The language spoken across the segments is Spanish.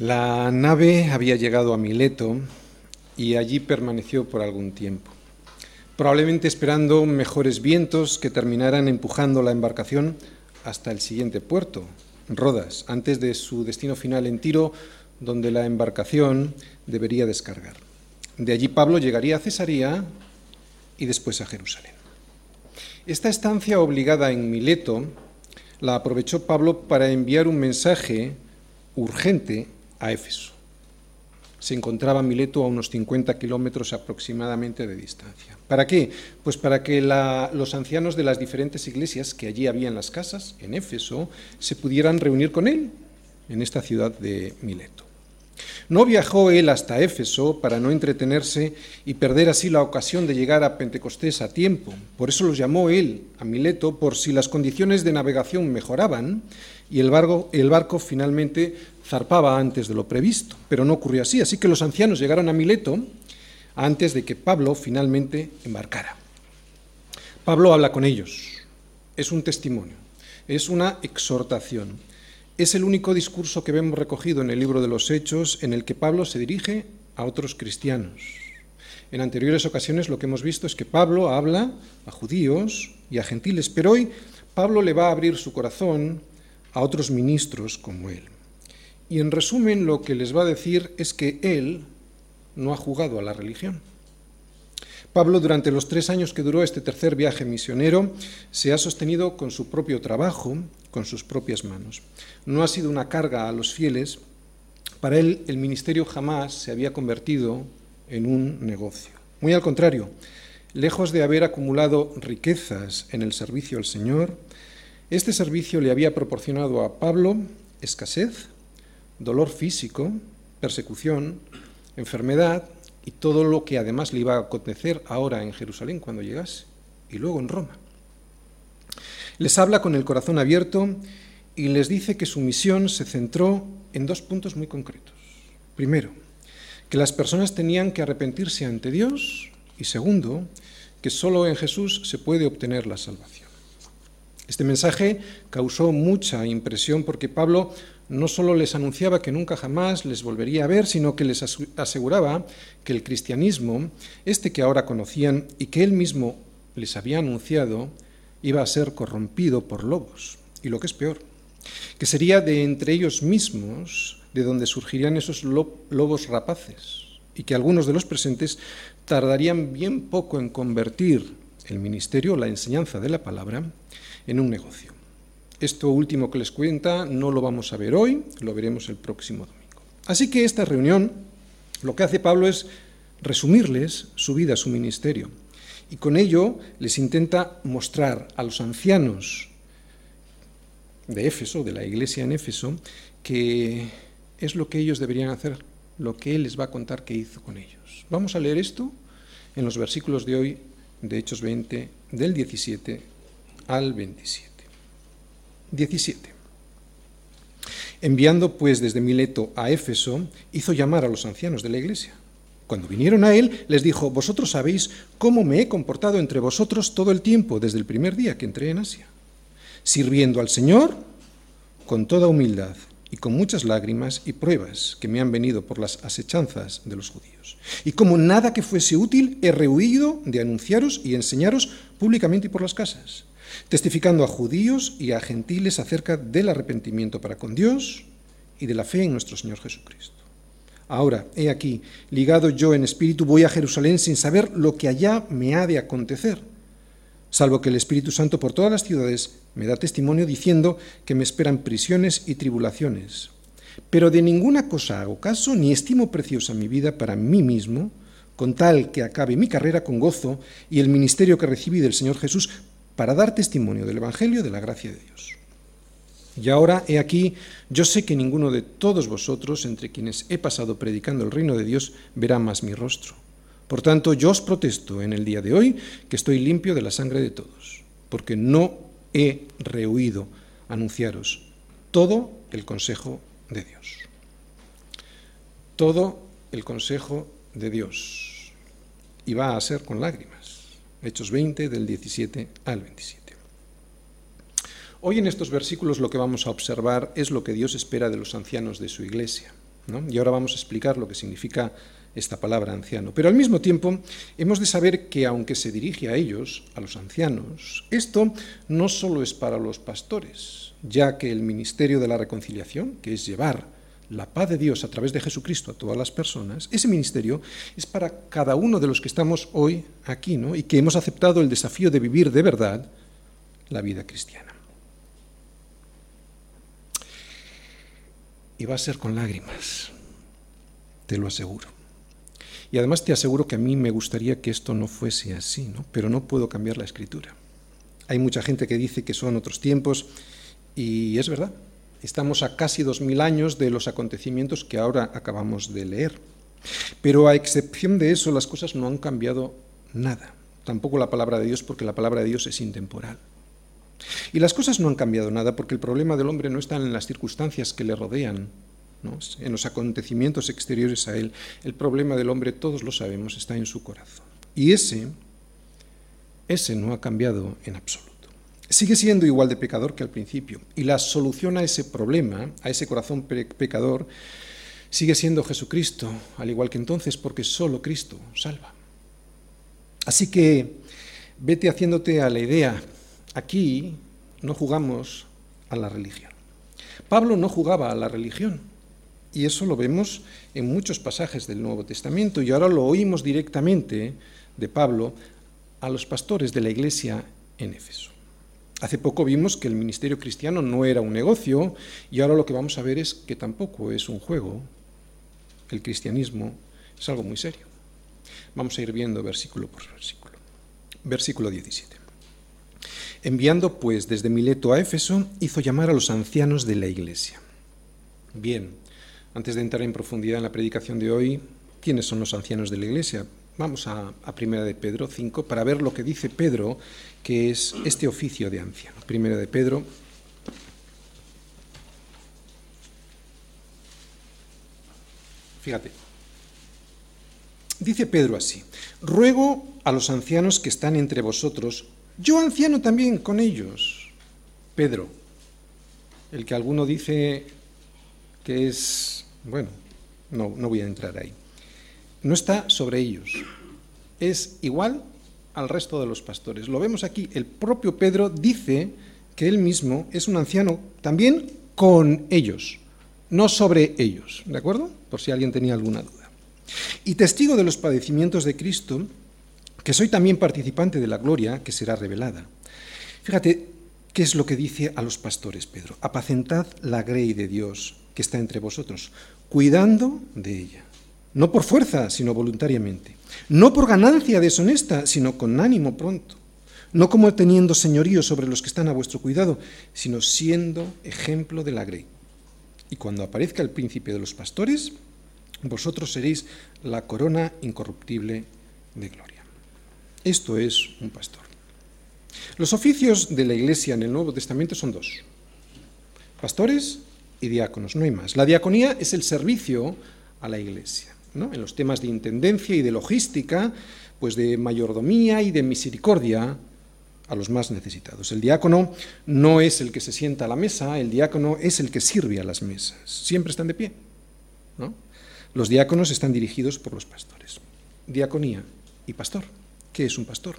La nave había llegado a Mileto y allí permaneció por algún tiempo, probablemente esperando mejores vientos que terminaran empujando la embarcación hasta el siguiente puerto, Rodas, antes de su destino final en Tiro, donde la embarcación debería descargar. De allí Pablo llegaría a Cesarea y después a Jerusalén. Esta estancia obligada en Mileto la aprovechó Pablo para enviar un mensaje urgente a Éfeso. Se encontraba Mileto a unos 50 kilómetros aproximadamente de distancia. ¿Para qué? Pues para que los ancianos de las diferentes iglesias que allí había en las casas, en Éfeso, se pudieran reunir con él en esta ciudad de Mileto. No viajó él hasta Éfeso para no entretenerse y perder así la ocasión de llegar a Pentecostés a tiempo. Por eso los llamó él a Mileto, por si las condiciones de navegación mejoraban y el barco, el barco finalmente zarpaba antes de lo previsto, pero no ocurrió así. Así que los ancianos llegaron a Mileto antes de que Pablo finalmente embarcara. Pablo habla con ellos, es un testimonio, es una exhortación. Es el único discurso que vemos recogido en el libro de los Hechos en el que Pablo se dirige a otros cristianos. En anteriores ocasiones lo que hemos visto es que Pablo habla a judíos y a gentiles, pero hoy Pablo le va a abrir su corazón a otros ministros como él. Y en resumen lo que les va a decir es que él no ha jugado a la religión. Pablo, durante los tres años que duró este tercer viaje misionero, se ha sostenido con su propio trabajo, con sus propias manos. No ha sido una carga a los fieles. Para él el ministerio jamás se había convertido en un negocio. Muy al contrario, lejos de haber acumulado riquezas en el servicio al Señor, este servicio le había proporcionado a Pablo escasez, dolor físico, persecución, enfermedad y todo lo que además le iba a acontecer ahora en Jerusalén cuando llegase y luego en Roma. Les habla con el corazón abierto y les dice que su misión se centró en dos puntos muy concretos. Primero, que las personas tenían que arrepentirse ante Dios y segundo, que solo en Jesús se puede obtener la salvación. Este mensaje causó mucha impresión porque Pablo no solo les anunciaba que nunca jamás les volvería a ver, sino que les aseguraba que el cristianismo, este que ahora conocían y que él mismo les había anunciado, iba a ser corrompido por lobos. Y lo que es peor, que sería de entre ellos mismos de donde surgirían esos lobos rapaces, y que algunos de los presentes tardarían bien poco en convertir el ministerio, la enseñanza de la palabra, en un negocio. Esto último que les cuenta no lo vamos a ver hoy, lo veremos el próximo domingo. Así que esta reunión lo que hace Pablo es resumirles su vida, su ministerio. Y con ello les intenta mostrar a los ancianos de Éfeso, de la iglesia en Éfeso, que es lo que ellos deberían hacer, lo que él les va a contar que hizo con ellos. Vamos a leer esto en los versículos de hoy, de Hechos 20, del 17 al 27. 17. Enviando pues desde Mileto a Éfeso, hizo llamar a los ancianos de la iglesia. Cuando vinieron a él, les dijo, vosotros sabéis cómo me he comportado entre vosotros todo el tiempo desde el primer día que entré en Asia, sirviendo al Señor con toda humildad y con muchas lágrimas y pruebas que me han venido por las asechanzas de los judíos. Y como nada que fuese útil, he rehuido de anunciaros y enseñaros públicamente y por las casas testificando a judíos y a gentiles acerca del arrepentimiento para con Dios y de la fe en nuestro Señor Jesucristo. Ahora, he aquí, ligado yo en espíritu, voy a Jerusalén sin saber lo que allá me ha de acontecer, salvo que el Espíritu Santo por todas las ciudades me da testimonio diciendo que me esperan prisiones y tribulaciones. Pero de ninguna cosa hago caso, ni estimo preciosa mi vida para mí mismo, con tal que acabe mi carrera con gozo y el ministerio que recibí del Señor Jesús para dar testimonio del Evangelio de la gracia de Dios. Y ahora, he aquí, yo sé que ninguno de todos vosotros, entre quienes he pasado predicando el reino de Dios, verá más mi rostro, Por tanto, yo os protesto en el día de hoy que estoy limpio de la sangre de todos, porque no he rehuido anunciaros todo el consejo de Dios. Todo el consejo de Dios. Y va a ser con lágrimas. Hechos 20 del 17 al 27. Hoy en estos versículos lo que vamos a observar es lo que Dios espera de los ancianos de su iglesia. Y ahora vamos a explicar lo que significa esta palabra anciano. Pero al mismo tiempo hemos de saber que aunque se dirige a ellos, a los ancianos, esto no solo es para los pastores, ya que el ministerio de la reconciliación, que es llevar la paz de Dios a través de Jesucristo a todas las personas, ese ministerio es para cada uno de los que estamos hoy aquí, ¿no? Y que hemos aceptado el desafío de vivir de verdad la vida cristiana. y va a ser con lágrimas, te lo aseguro. Y además te aseguro que a mí me gustaría que esto no fuese así, ¿no? pero no puedo cambiar la escritura. Hay mucha gente que dice que son otros tiempos y es verdad. Estamos a casi dos mil años de los acontecimientos que ahora acabamos de leer. Pero a excepción de eso, las cosas no han cambiado nada. Tampoco la palabra de Dios, porque la palabra de Dios es intemporal. Y las cosas no han cambiado nada porque el problema del hombre no está en las circunstancias que le rodean, en los acontecimientos exteriores a él. El problema del hombre, todos lo sabemos, está en su corazón. Y ese, ese no ha cambiado en absoluto. Sigue siendo igual de pecador que al principio. Y la solución a ese problema, a ese corazón pecador, sigue siendo Jesucristo, al igual que entonces, porque solo Cristo salva. Así que vete haciéndote a la idea Aquí no jugamos a la religión. Pablo no jugaba a la religión. Y eso lo vemos en muchos pasajes del Nuevo Testamento. Y ahora lo oímos directamente de Pablo a los pastores de la iglesia en Éfeso. Hace poco vimos que el ministerio cristiano no era un negocio y ahora lo que vamos a ver es que tampoco es un juego. El cristianismo es algo muy serio. Vamos a ir viendo versículo por versículo. Versículo 17. Enviando pues desde Mileto a Éfeso, hizo llamar a los ancianos de la iglesia. Bien, antes de entrar en profundidad en la predicación de hoy, ¿quiénes son los ancianos de la iglesia? Vamos a, Primera de Pedro 5 para ver lo que dice Pedro, que es este oficio de anciano. Primera de Pedro. Fíjate. Dice Pedro así, ruego a los ancianos que están entre vosotros yo anciano también con ellos. Pedro, el que alguno dice que es, bueno, no, no voy a entrar ahí, no está sobre ellos, es igual al resto de los pastores. Lo vemos aquí, el propio Pedro dice que él mismo es un anciano también con ellos, no sobre ellos, ¿de acuerdo? Por si alguien tenía alguna duda. Y testigo de los padecimientos de Cristo, que soy también participante de la gloria que será revelada. Fíjate qué es lo que dice a los pastores Pedro. Apacentad la grey de Dios que está entre vosotros, cuidando de ella. No por fuerza, sino voluntariamente. No por ganancia deshonesta, sino con ánimo pronto. No como teniendo señorío sobre los que están a vuestro cuidado, sino siendo ejemplo de la grey. Y cuando aparezca el príncipe de los pastores, vosotros seréis la corona incorruptible de gloria. Esto es un pastor. Los oficios de la Iglesia en el Nuevo Testamento son dos. Pastores y diáconos, no hay más. La diaconía es el servicio a la Iglesia. ¿No? En los temas de intendencia y de logística, pues de mayordomía y de misericordia a los más necesitados. El diácono no es el que se sienta a la mesa, el diácono es el que sirve a las mesas. Siempre están de pie. ¿no? Los diáconos están dirigidos por los pastores. Diaconía y pastor. ¿Qué es un pastor?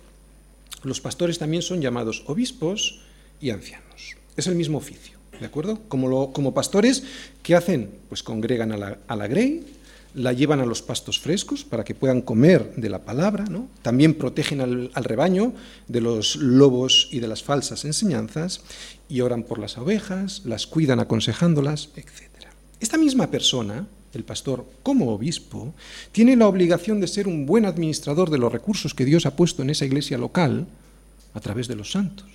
Los pastores también son llamados obispos y ancianos. Es el mismo oficio, ¿de acuerdo? Como, como pastores, ¿qué hacen? Pues congregan a la, a la grey, la llevan a los pastos frescos para que puedan comer de la palabra, ¿no? también protegen al, al, rebaño de los lobos y de las falsas enseñanzas y oran por las ovejas, las cuidan aconsejándolas, etc. Esta misma persona, el pastor, como obispo, tiene la obligación de ser un buen administrador de los recursos que Dios ha puesto en esa iglesia local a través de los santos.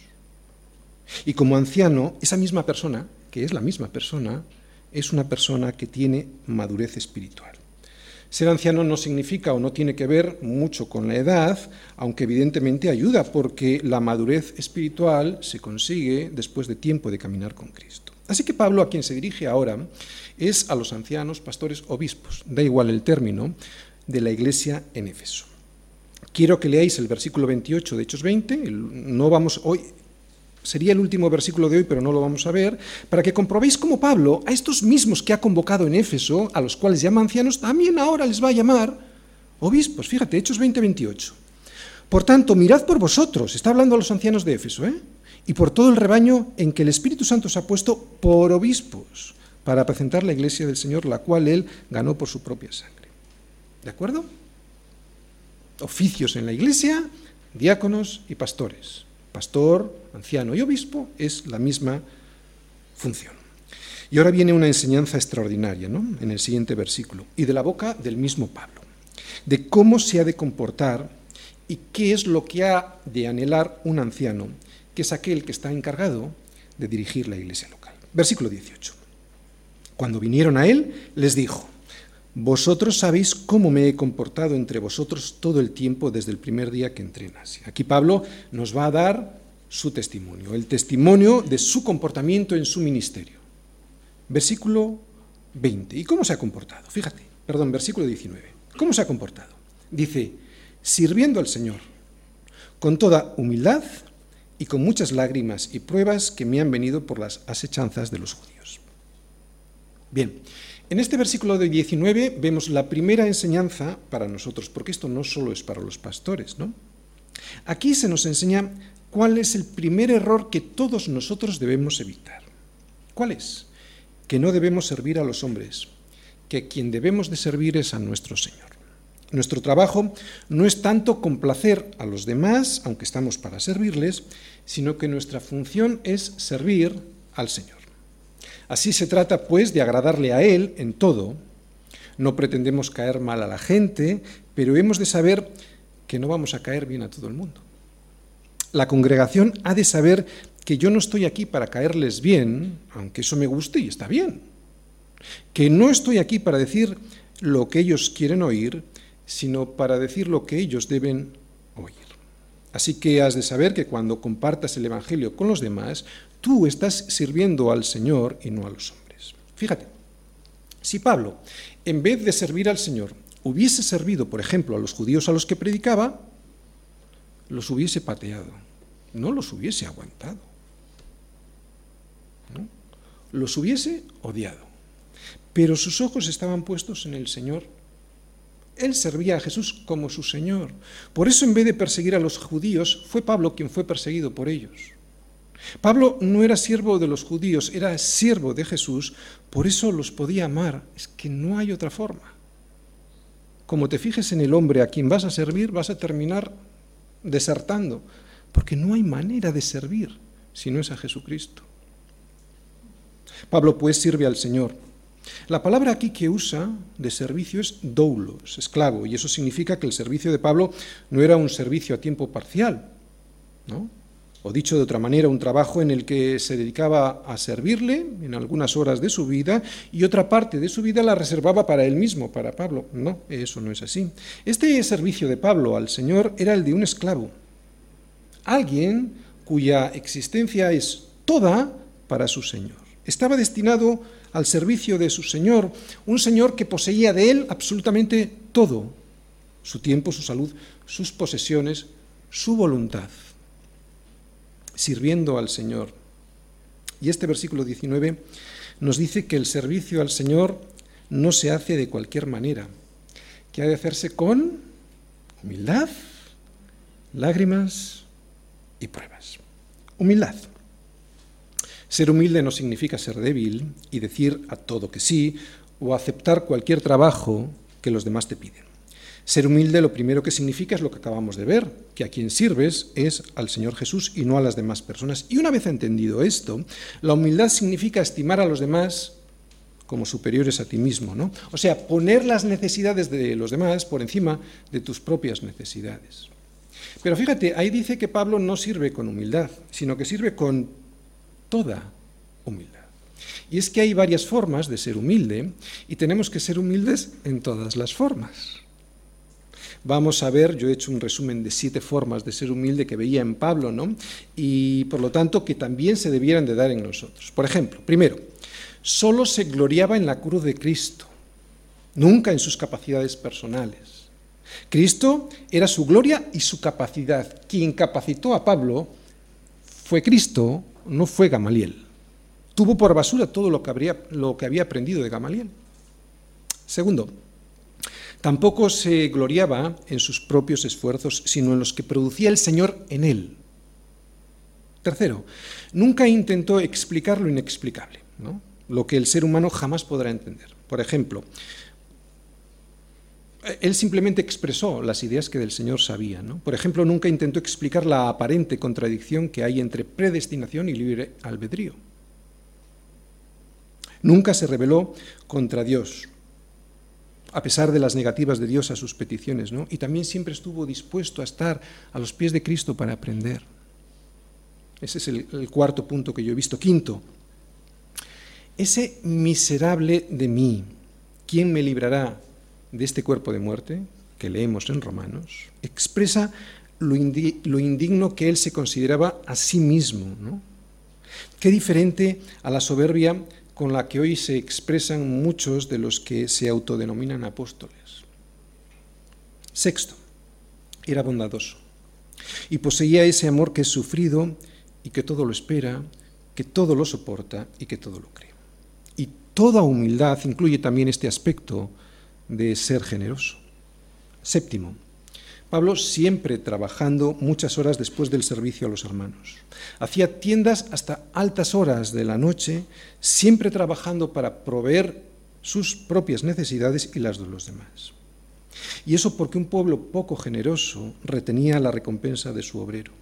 Y como anciano, esa misma persona, que es la misma persona, es una persona que tiene madurez espiritual. Ser anciano no significa o no tiene que ver mucho con la edad, aunque evidentemente ayuda, porque la madurez espiritual se consigue después de tiempo de caminar con Cristo. Así que Pablo a quien se dirige ahora es a los ancianos, pastores, obispos, da igual el término, de la iglesia en Éfeso. Quiero que leáis el versículo 28 de Hechos 20, no vamos hoy sería el último versículo de hoy, pero no lo vamos a ver, para que comprobéis cómo Pablo, a estos mismos que ha convocado en Éfeso, a los cuales llama ancianos, también ahora les va a llamar obispos. Fíjate, Hechos 20, 28. Por tanto, mirad por vosotros, está hablando a los ancianos de Éfeso, ¿eh? y por todo el rebaño en que el Espíritu Santo se ha puesto por obispos, para apresentar la iglesia del Señor, la cual él ganó por su propia sangre. ¿De acuerdo? Oficios en la iglesia, diáconos y pastores pastor, anciano y obispo, es la misma función. Y ahora viene una enseñanza extraordinaria, ¿no? En el siguiente versículo, y de la boca del mismo Pablo, de cómo se ha de comportar y qué es lo que ha de anhelar un anciano, que es aquel que está encargado de dirigir la iglesia local. Versículo 18. Cuando vinieron a él, les dijo, vosotros sabéis cómo me he comportado entre vosotros todo el tiempo desde el primer día que entré en Asia. Aquí Pablo nos va a dar su testimonio, el testimonio de su comportamiento en su ministerio. Versículo 20. ¿Y cómo se ha comportado? Fíjate, perdón, versículo 19. ¿Cómo se ha comportado? Dice, sirviendo al Señor, con toda humildad y con muchas lágrimas y pruebas que me han venido por las asechanzas de los judíos. Bien, en este versículo de 19 vemos la primera enseñanza para nosotros, porque esto no solo es para los pastores, ¿no? Aquí se nos enseña cuál es el primer error que todos nosotros debemos evitar. ¿Cuál es? Que no debemos servir a los hombres, que quien debemos de servir es a nuestro Señor. Nuestro trabajo no es tanto complacer a los demás, aunque estamos para servirles, sino que nuestra función es servir al Señor. Así se trata, pues, de agradarle a Él en todo. No pretendemos caer mal a la gente, pero hemos de saber que no vamos a caer bien a todo el mundo. La congregación ha de saber que yo no estoy aquí para caerles bien, aunque eso me guste y está bien. Que no estoy aquí para decir lo que ellos quieren oír, sino para decir lo que ellos deben oír. Así que has de saber que cuando compartas el Evangelio con los demás, tú estás sirviendo al Señor y no a los hombres. Fíjate, si Pablo, en vez de servir al Señor, hubiese servido, por ejemplo, a los judíos a los que predicaba, los hubiese pateado, no los hubiese aguantado, los hubiese odiado. Pero sus ojos estaban puestos en el Señor. Él servía a Jesús como su Señor. Por eso, en vez de perseguir a los judíos, fue Pablo quien fue perseguido por ellos. Pablo no era siervo de los judíos, era siervo de Jesús, por eso los podía amar. Es que no hay otra forma. Como te fijes en el hombre a quien vas a servir, vas a terminar desertando, porque no hay manera de servir si no es a Jesucristo. Pablo pues sirve al Señor. La palabra aquí que usa de servicio es doulos, esclavo, y eso significa que el servicio de Pablo no era un servicio a tiempo parcial, ¿no? O dicho de otra manera, un trabajo en el que se dedicaba a servirle en algunas horas de su vida y otra parte de su vida la reservaba para él mismo, para Pablo. No, eso no es así. Este servicio de Pablo al Señor era el de un esclavo, alguien cuya existencia es toda para su Señor. Estaba destinado al servicio de su Señor, un Señor que poseía de él absolutamente todo, su tiempo, su salud, sus posesiones, su voluntad sirviendo al Señor. Y este versículo 19 nos dice que el servicio al Señor no se hace de cualquier manera, que ha de hacerse con humildad, lágrimas y pruebas. Humildad. Ser humilde no significa ser débil y decir a todo que sí o aceptar cualquier trabajo que los demás te piden. Ser humilde lo primero que significa es lo que acabamos de ver, que a quien sirves es al Señor Jesús y no a las demás personas. Y una vez entendido esto, la humildad significa estimar a los demás como superiores a ti mismo, ¿no? O sea, poner las necesidades de los demás por encima de tus propias necesidades. Pero fíjate, ahí dice que Pablo no sirve con humildad, sino que sirve con toda humildad. Y es que hay varias formas de ser humilde y tenemos que ser humildes en todas las formas. Vamos a ver, yo he hecho un resumen de siete formas de ser humilde que veía en Pablo, ¿no? Y por lo tanto que también se debieran de dar en nosotros. Por ejemplo, primero, solo se gloriaba en la cruz de Cristo, nunca en sus capacidades personales. Cristo era su gloria y su capacidad. Quien capacitó a Pablo fue Cristo, no fue Gamaliel. Tuvo por basura todo lo que, habría, lo que había aprendido de Gamaliel. Segundo, Tampoco se gloriaba en sus propios esfuerzos, sino en los que producía el Señor en él. Tercero, nunca intentó explicar lo inexplicable, lo que el ser humano jamás podrá entender. Por ejemplo, él simplemente expresó las ideas que del Señor sabía. Por ejemplo, nunca intentó explicar la aparente contradicción que hay entre predestinación y libre albedrío. Nunca se rebeló contra Dios, a pesar de las negativas de Dios a sus peticiones, ¿no? Y también siempre estuvo dispuesto a estar a los pies de Cristo para aprender. Ese es el, cuarto punto que yo he visto. Quinto, ese miserable de mí, ¿quién me librará de este cuerpo de muerte? que leemos en Romanos, expresa lo, indigno que él se consideraba a sí mismo. Qué diferente a la soberbia con la que hoy se expresan muchos de los que se autodenominan apóstoles. Sexto, era bondadoso y poseía ese amor que es sufrido y que todo lo espera, que todo lo soporta y que todo lo cree. Y toda humildad incluye también este aspecto de ser generoso. Séptimo, Pablo siempre trabajando muchas horas después del servicio a los hermanos. Hacía tiendas hasta altas horas de la noche, siempre trabajando para proveer sus propias necesidades y las de los demás. Y eso porque un pueblo poco generoso retenía la recompensa de su obrero.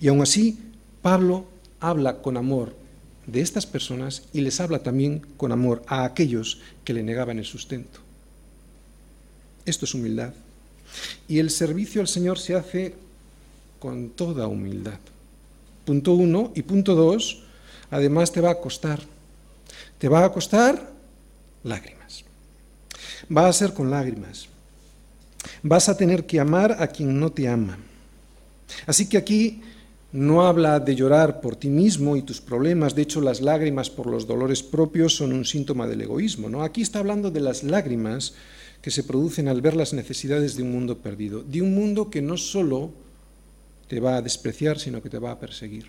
Y aún así, Pablo habla con amor de estas personas y les habla también con amor a aquellos que le negaban el sustento. Esto es humildad. Y el servicio al Señor se hace con toda humildad. Punto uno. Y punto dos, además te va a costar. Te va a costar lágrimas. Va a ser con lágrimas. Vas a tener que amar a quien no te ama. Así que aquí no habla de llorar por ti mismo y tus problemas, de hecho las lágrimas por los dolores propios son un síntoma del egoísmo, ¿no? Aquí está hablando de las lágrimas que se producen al ver las necesidades de un mundo perdido, de un mundo que no solo te va a despreciar, sino que te va a perseguir.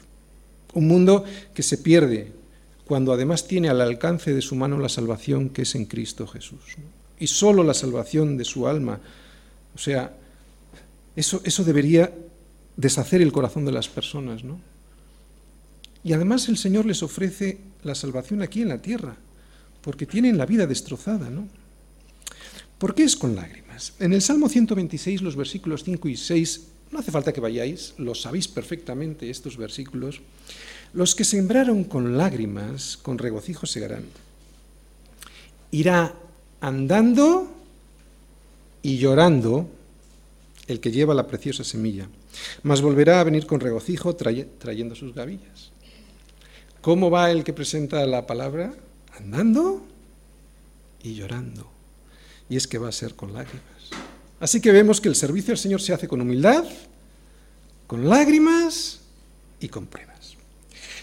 Un mundo que se pierde cuando además tiene al alcance de su mano la salvación que es en Cristo Jesús. Y solo la salvación de su alma. O sea, eso, eso debería deshacer el corazón de las personas, ¿no? Y además el Señor les ofrece la salvación aquí en la tierra, porque tienen la vida destrozada, ¿no? ¿Por qué es con lágrimas? En el Salmo 126, los versículos 5 y 6, no hace falta que vayáis, los sabéis perfectamente estos versículos, los que sembraron con lágrimas, con regocijo segarán. Irá andando y llorando el que lleva la preciosa semilla, mas volverá a venir con regocijo trayendo sus gavillas. ¿Cómo va el que presenta la palabra? Andando y llorando y es que va a ser con lágrimas. Así que vemos que el servicio al Señor se hace con humildad, con lágrimas y con pruebas.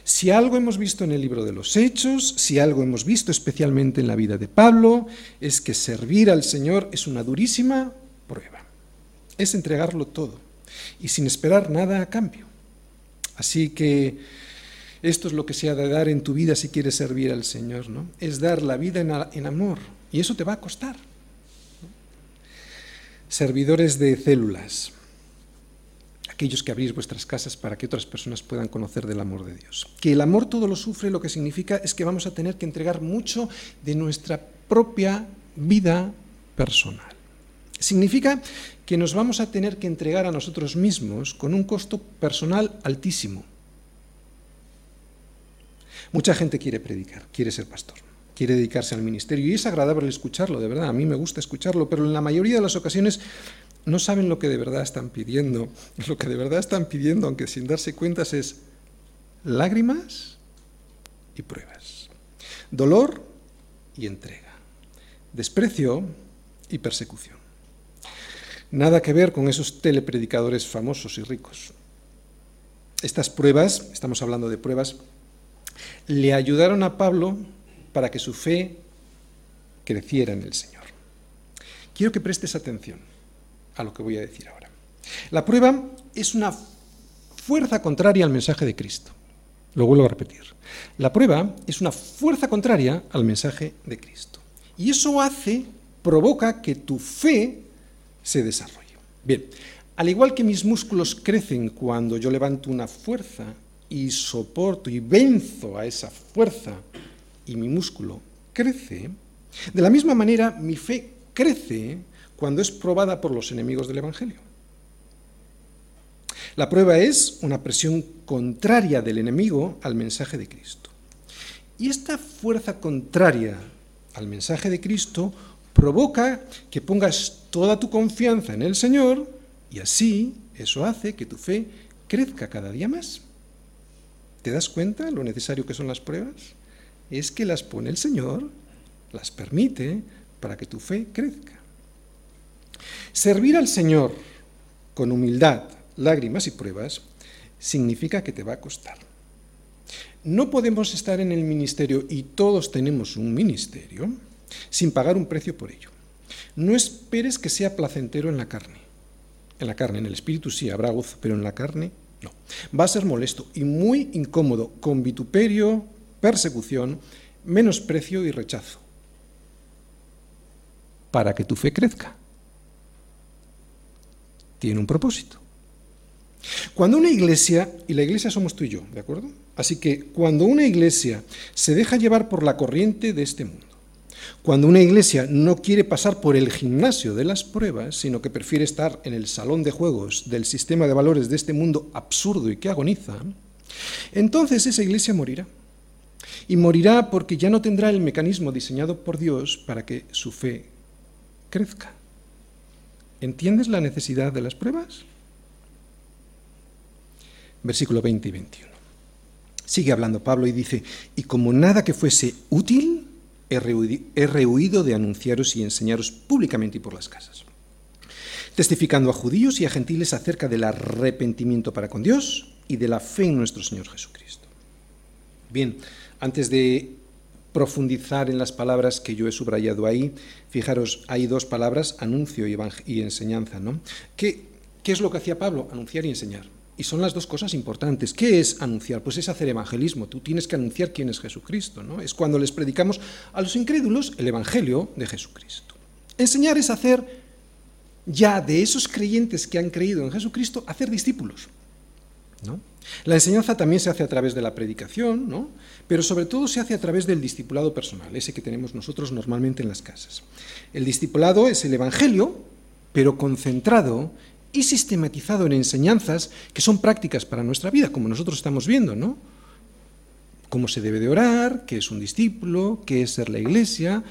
Si algo hemos visto en el libro de los Hechos, si algo hemos visto especialmente en la vida de Pablo, es que servir al Señor es una durísima prueba. Es entregarlo todo y sin esperar nada a cambio. Así que esto es lo que se ha de dar en tu vida si quieres servir al Señor, ¿no? Es dar la vida en, amor y eso te va a costar servidores de células, aquellos que abrís vuestras casas para que otras personas puedan conocer del amor de Dios. Que el amor todo lo sufre, lo que significa es que vamos a tener que entregar mucho de nuestra propia vida personal. Significa que nos vamos a tener que entregar a nosotros mismos con un costo personal altísimo. Mucha gente quiere predicar, quiere ser pastor quiere dedicarse al ministerio. Y es agradable escucharlo, de verdad, a mí me gusta escucharlo, pero en la mayoría de las ocasiones no saben lo que de verdad están pidiendo. Lo que de verdad están pidiendo, aunque sin darse cuentas, es lágrimas y pruebas. dolor y entrega, desprecio y persecución. Nada que ver con esos telepredicadores famosos y ricos. Estas pruebas, estamos hablando de pruebas, le ayudaron a Pablo para que su fe creciera en el Señor. Quiero que prestes atención a lo que voy a decir ahora. La prueba es una fuerza contraria al mensaje de Cristo. Lo vuelvo a repetir. La prueba es una fuerza contraria al mensaje de Cristo. Y eso hace, provoca que tu fe se desarrolle. Bien, al igual que mis músculos crecen cuando yo levanto una fuerza y soporto y venzo a esa fuerza y mi músculo crece, de la misma manera mi fe crece cuando es probada por los enemigos del Evangelio. La prueba es una presión contraria del enemigo al mensaje de Cristo. Y esta fuerza contraria al mensaje de Cristo provoca que pongas toda tu confianza en el Señor y así eso hace que tu fe crezca cada día más. ¿Te das cuenta lo necesario que son las pruebas? Es que las pone el Señor, las permite para que tu fe crezca. Servir al Señor con humildad, lágrimas y pruebas significa que te va a costar. No podemos estar en el ministerio y todos tenemos un ministerio sin pagar un precio por ello. No esperes que sea placentero en la carne. En la carne, en el espíritu sí habrá gozo, pero en la carne no. Va a ser molesto y muy incómodo, con vituperio, persecución, menosprecio y rechazo. Para que tu fe crezca. Tiene un propósito. Cuando una iglesia, y la iglesia somos tú y yo, ¿de acuerdo? Así que cuando una iglesia se deja llevar por la corriente de este mundo, cuando una iglesia no quiere pasar por el gimnasio de las pruebas, sino que prefiere estar en el salón de juegos del sistema de valores de este mundo absurdo y que agoniza, entonces esa iglesia morirá. Y morirá porque ya no tendrá el mecanismo diseñado por Dios para que su fe crezca. ¿Entiendes la necesidad de las pruebas? Versículo 20 y 21. Sigue hablando Pablo y dice, y como nada que fuese útil, he rehuido de anunciaros y enseñaros públicamente y por las casas, testificando a judíos y a gentiles acerca del arrepentimiento para con Dios y de la fe en nuestro Señor Jesucristo. Bien, antes de profundizar en las palabras que yo he subrayado ahí, fijaros, hay dos palabras, anuncio y, enseñanza, ¿no? ¿Qué, ¿Qué es lo que hacía Pablo? Anunciar y enseñar. Y son las dos cosas importantes. ¿Qué es anunciar? Pues es hacer evangelismo. Tú tienes que anunciar quién es Jesucristo. ¿no? Es cuando les predicamos a los incrédulos el Evangelio de Jesucristo. Enseñar es hacer ya de esos creyentes que han creído en Jesucristo, hacer discípulos. ¿no? La enseñanza también se hace a través de la predicación, ¿no? Pero sobre todo se hace a través del discipulado personal, ese que tenemos nosotros normalmente en las casas. El discipulado es el Evangelio, pero concentrado y sistematizado en enseñanzas que son prácticas para nuestra vida, como nosotros estamos viendo, ¿no? Cómo se debe de orar, qué es un discípulo, qué es ser la iglesia,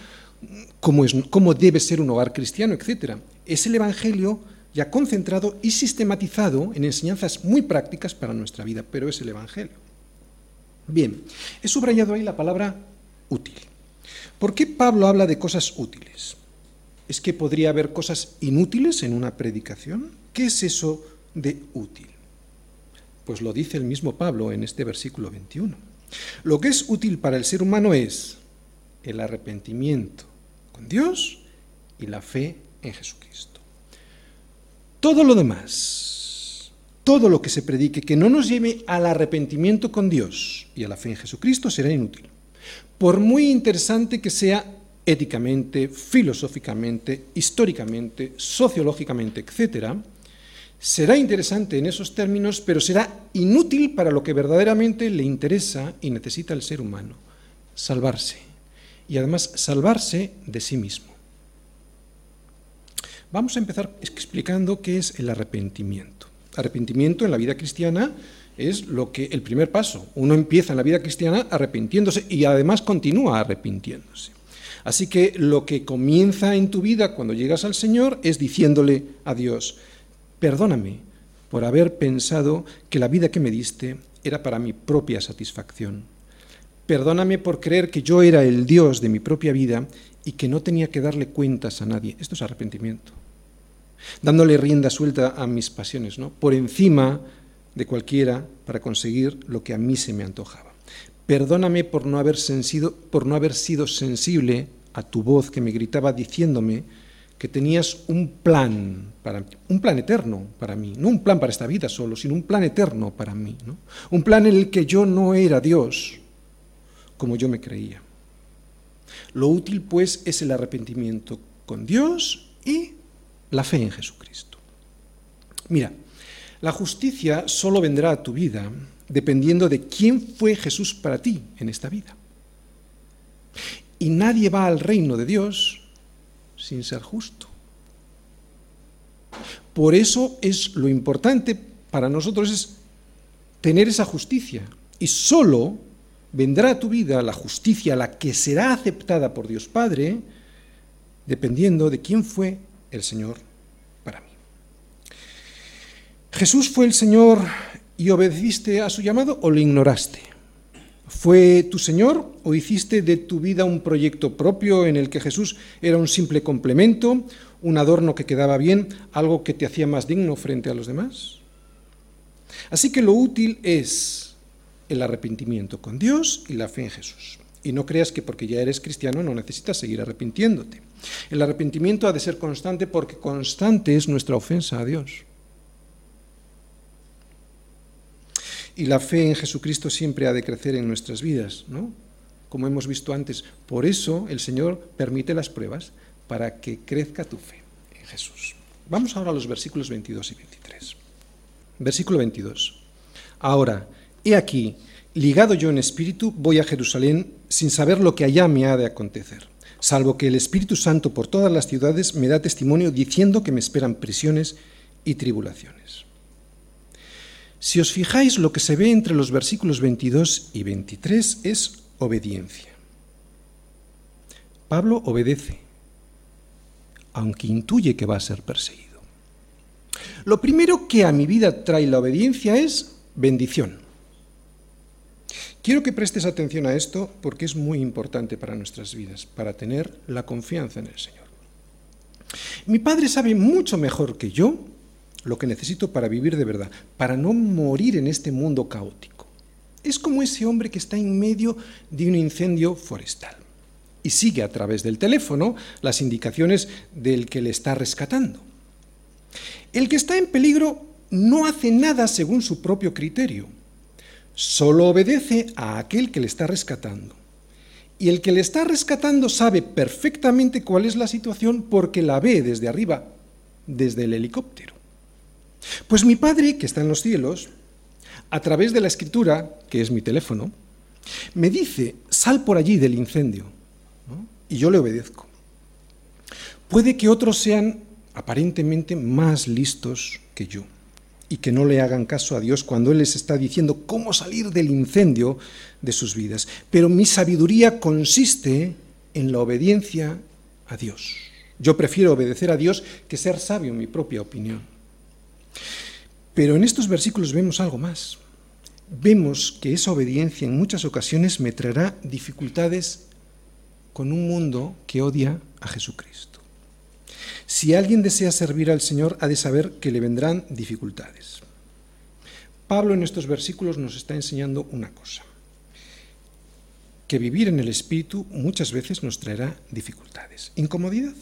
cómo, es, cómo debe ser un hogar cristiano, etc. Es el Evangelio ya concentrado y sistematizado en enseñanzas muy prácticas para nuestra vida, pero es el Evangelio. Bien, he subrayado ahí la palabra útil. ¿Por qué Pablo habla de cosas útiles? ¿Es que podría haber cosas inútiles en una predicación? ¿Qué es eso de útil? Pues lo dice el mismo Pablo en este versículo 21. Lo que es útil para el ser humano es el arrepentimiento con Dios y la fe en Jesucristo. Todo lo demás, todo lo que se predique que no nos lleve al arrepentimiento con Dios y a la fe en Jesucristo será inútil. Por muy interesante que sea éticamente, filosóficamente, históricamente, sociológicamente, etcétera, será interesante en esos términos, pero será inútil para lo que verdaderamente le interesa y necesita el ser humano, salvarse. Y además salvarse de sí mismo. Vamos a empezar explicando qué es el arrepentimiento. Arrepentimiento en la vida cristiana es lo que el primer paso. Uno empieza en la vida cristiana arrepintiéndose y además continúa arrepintiéndose. Así que lo que comienza en tu vida cuando llegas al Señor es diciéndole a Dios, Perdóname por haber pensado que la vida que me diste era para mi propia satisfacción. Perdóname por creer que yo era el Dios de mi propia vida y que no tenía que darle cuentas a nadie. Esto es arrepentimiento. Dándole rienda suelta a mis pasiones, ¿no? Por encima de cualquiera para conseguir lo que a mí se me antojaba. Perdóname por no haber, por no haber sido sensible a tu voz que me gritaba diciéndome que tenías un plan para un plan eterno para mí, no un plan para esta vida solo, sino un plan eterno para mí, ¿no? un plan en el que yo no era Dios como yo me creía. Lo útil pues es el arrepentimiento con Dios y la fe en Jesucristo. Mira, la justicia solo vendrá a tu vida dependiendo de quién fue Jesús para ti en esta vida. Y nadie va al reino de Dios sin ser justo. Por eso es lo importante para nosotros es tener esa justicia. Y solo vendrá a tu vida la justicia, la que será aceptada por Dios Padre, dependiendo de quién fue el Señor para mí. ¿Jesús fue el Señor y obedeciste a su llamado o lo ignoraste? ¿Fue tu Señor o hiciste de tu vida un proyecto propio en el que Jesús era un simple complemento, un adorno que quedaba bien, algo que te hacía más digno frente a los demás? Así que lo útil es el arrepentimiento con Dios y la fe en Jesús. Y no creas que porque ya eres cristiano no necesitas seguir arrepintiéndote. El arrepentimiento ha de ser constante porque constante es nuestra ofensa a Dios. y la fe en Jesucristo siempre ha de crecer en nuestras vidas, ¿no? Como hemos visto antes. Por eso el Señor permite las pruebas para que crezca tu fe en Jesús. Vamos ahora a los versículos 22 y 23. Versículo 22. Ahora, he aquí, ligado yo en espíritu, voy a Jerusalén sin saber lo que allá me ha de acontecer, salvo que el Espíritu Santo por todas las ciudades me da testimonio diciendo que me esperan prisiones y tribulaciones. Si os fijáis, lo que se ve entre los versículos 22 y 23 es obediencia. Pablo obedece, aunque intuye que va a ser perseguido. Lo primero que a mi vida trae la obediencia es bendición. Quiero que prestes atención a esto porque es muy importante para nuestras vidas, para tener la confianza en el Señor. Mi padre sabe mucho mejor que yo lo que necesito para vivir de verdad, para no morir en este mundo caótico. Es como ese hombre que está en medio de un incendio forestal y sigue a través del teléfono las indicaciones del que le está rescatando. El que está en peligro no hace nada según su propio criterio, solo obedece a aquel que le está rescatando. Y el que le está rescatando sabe perfectamente cuál es la situación porque la ve desde arriba, desde el helicóptero. Pues mi Padre, que está en los cielos, a través de la escritura, que es mi teléfono, me dice, sal por allí del incendio. Y yo le obedezco. Puede que otros sean aparentemente más listos que yo y que no le hagan caso a Dios cuando Él les está diciendo cómo salir del incendio de sus vidas. Pero mi sabiduría consiste en la obediencia a Dios. Yo prefiero obedecer a Dios que ser sabio en mi propia opinión. Pero en estos versículos vemos algo más. Vemos que esa obediencia en muchas ocasiones me traerá dificultades con un mundo que odia a Jesucristo. Si alguien desea servir al Señor, ha de saber que le vendrán dificultades. Pablo en estos versículos nos está enseñando una cosa, que vivir en el Espíritu muchas veces nos traerá dificultades, incomodidad.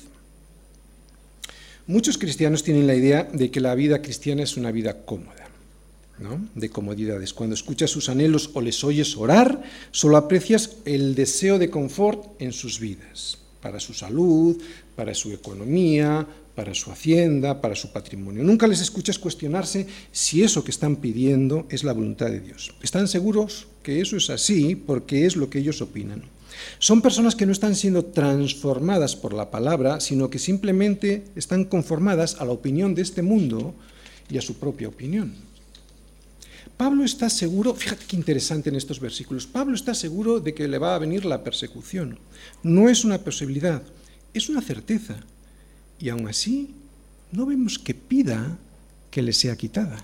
Muchos cristianos tienen la idea de que la vida cristiana es una vida cómoda, ¿no? de comodidades. Cuando escuchas sus anhelos o les oyes orar, solo aprecias el deseo de confort en sus vidas, para su salud, para su economía, para su hacienda, para su patrimonio. Nunca les escuchas cuestionarse si eso que están pidiendo es la voluntad de Dios. Están seguros que eso es así porque es lo que ellos opinan. Son personas que no están siendo transformadas por la palabra, sino que simplemente están conformadas a la opinión de este mundo y a su propia opinión. Pablo está seguro, fíjate qué interesante en estos versículos, Pablo está seguro de que le va a venir la persecución. No es una posibilidad, es una certeza. Y aún así, no vemos que pida que le sea quitada.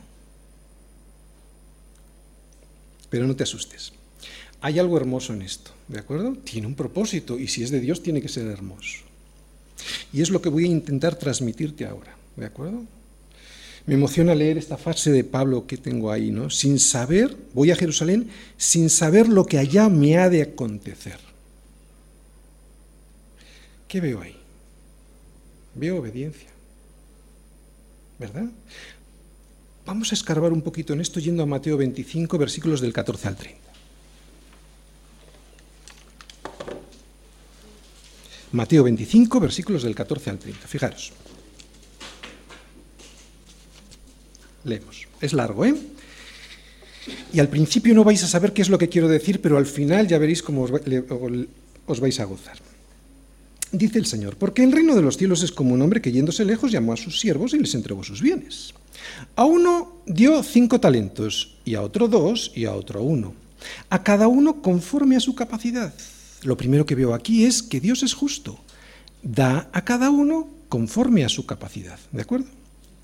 Pero no te asustes. Hay algo hermoso en esto, ¿de acuerdo? Tiene un propósito y si es de Dios tiene que ser hermoso. Y es lo que voy a intentar transmitirte ahora, ¿de acuerdo? Me emociona leer esta frase de Pablo que tengo ahí, ¿no? Sin saber, voy a Jerusalén sin saber lo que allá me ha de acontecer. ¿Qué veo ahí? Veo obediencia. ¿Verdad? Vamos a escarbar un poquito en esto yendo a Mateo 25, versículos del 14 al 30. Mateo 25, versículos del 14 al 30. Fijaros. Leemos. Es largo, ¿eh? Y al principio no vais a saber qué es lo que quiero decir, pero al final ya veréis cómo os, vais a gozar. Dice el Señor, porque el reino de los cielos es como un hombre que yéndose lejos llamó a sus siervos y les entregó sus bienes. A uno dio cinco talentos, y a otro dos, y a otro uno. A cada uno conforme a su capacidad. Lo primero que veo aquí es que Dios es justo. Da a cada uno conforme a su capacidad. ¿De acuerdo?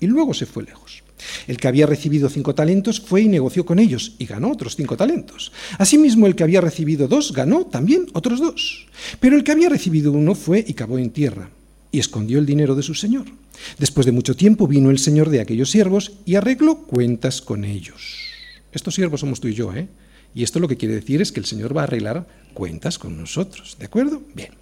Y luego se fue lejos. El que había recibido cinco talentos fue y negoció con ellos y ganó otros cinco talentos. Asimismo, el que había recibido dos ganó también otros dos. Pero el que había recibido uno fue y cavó en tierra y escondió el dinero de su señor. Después de mucho tiempo vino el señor de aquellos siervos y arregló cuentas con ellos. Estos siervos somos tú y yo, ¿eh? Y esto lo que quiere decir es que el Señor va a arreglar cuentas con nosotros, ¿de acuerdo? Bien.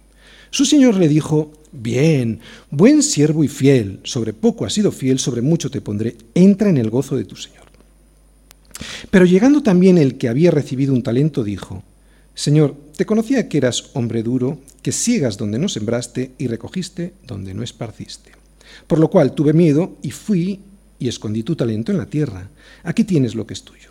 Su señor le dijo, bien, buen siervo y fiel, sobre poco has sido fiel, sobre mucho te pondré, entra en el gozo de tu señor. Pero llegando también el que había recibido un talento, dijo, Señor, te conocía que eras hombre duro, que ciegas donde no sembraste y recogiste donde no esparciste. Por lo cual tuve miedo y fui y escondí tu talento en la tierra. Aquí tienes lo que es tuyo.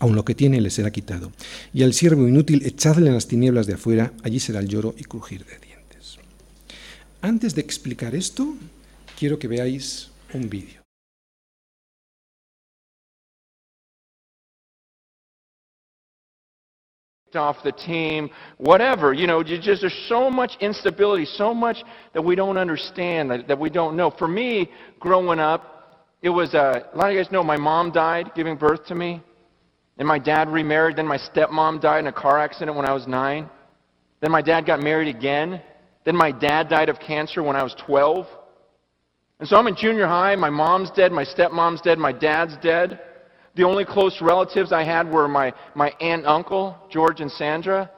Aun lo que tiene le será quitado. Y al siervo inútil echadle en las tinieblas de afuera, allí será el lloro y crujir de dientes. Antes de explicar esto, quiero que veáis un vídeo. off the team, whatever. You know, just there's so much instability, so much that we don't understand, that, that we don't know. For me, growing up, it was uh, a lot of you guys know my mom died giving birth to me. Then my dad remarried. Then my stepmom died in a car accident when I was nine. Then my dad got married again. Then my dad died of cancer when I was 12. And so I'm in junior high. My mom's dead. My stepmom's dead. My dad's dead. The only close relatives I had were my, my aunt and uncle, George and Sandra.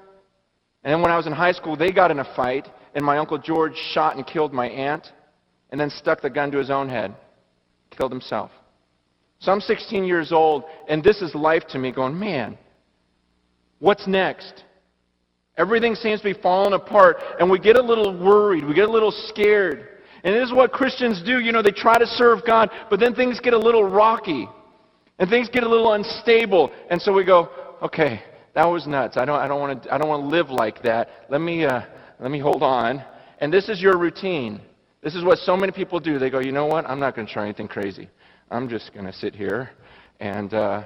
And then when I was in high school, they got in a fight, and my uncle George shot and killed my aunt, and then stuck the gun to his own head, killed himself. So I'm 16 years old, and this is life to me, going, man, what's next? Everything seems to be falling apart, and we get a little worried, we get a little scared. And this is what Christians do. You know, they try to serve God, but then things get a little rocky, and things get a little unstable. And so we go, okay, that was nuts. I don't, I don't want to, I don't want to live like that. Let me, uh, let me hold on. And this is your routine. This is what so many people do. They go, you know what? I'm not going to try anything crazy. I'm just going to sit here and uh,